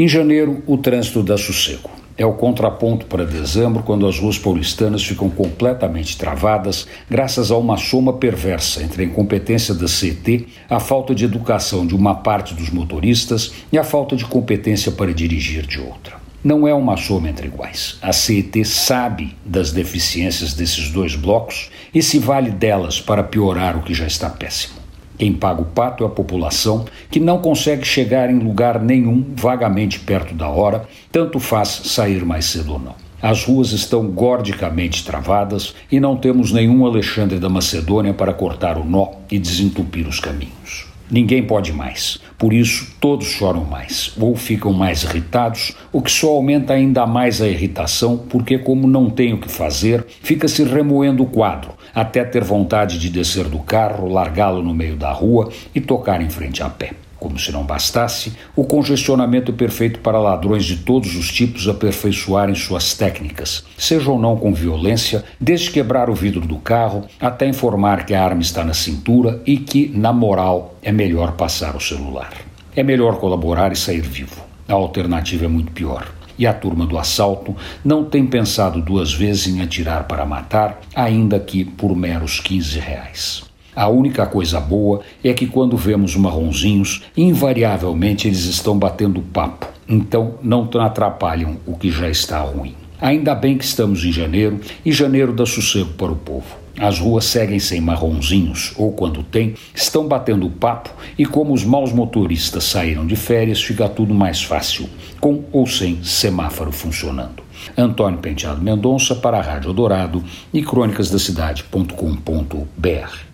Em janeiro, o trânsito dá sossego. É o contraponto para dezembro, quando as ruas paulistanas ficam completamente travadas, graças a uma soma perversa entre a incompetência da CET, a falta de educação de uma parte dos motoristas e a falta de competência para dirigir de outra. Não é uma soma entre iguais. A CET sabe das deficiências desses dois blocos e se vale delas para piorar o que já está péssimo. Quem paga o pato é a população, que não consegue chegar em lugar nenhum vagamente perto da hora, tanto faz sair mais cedo ou não. As ruas estão gordicamente travadas e não temos nenhum Alexandre da Macedônia para cortar o nó e desentupir os caminhos. Ninguém pode mais. Por isso, todos choram mais ou ficam mais irritados, o que só aumenta ainda mais a irritação, porque, como não tem o que fazer, fica se remoendo o quadro, até ter vontade de descer do carro, largá-lo no meio da rua e tocar em frente a pé. Como se não bastasse, o congestionamento perfeito para ladrões de todos os tipos aperfeiçoarem suas técnicas, seja ou não com violência, desde quebrar o vidro do carro até informar que a arma está na cintura e que, na moral, é melhor passar o celular. É melhor colaborar e sair vivo. A alternativa é muito pior. E a turma do assalto não tem pensado duas vezes em atirar para matar, ainda que por meros 15 reais. A única coisa boa é que quando vemos marronzinhos, invariavelmente eles estão batendo papo, então não atrapalham o que já está ruim. Ainda bem que estamos em janeiro e janeiro dá sossego para o povo. As ruas seguem sem marronzinhos, ou quando tem, estão batendo papo e, como os maus motoristas saíram de férias, fica tudo mais fácil, com ou sem semáforo funcionando. Antônio Penteado Mendonça para a Rádio Dourado e crônicasdacidade.com.br.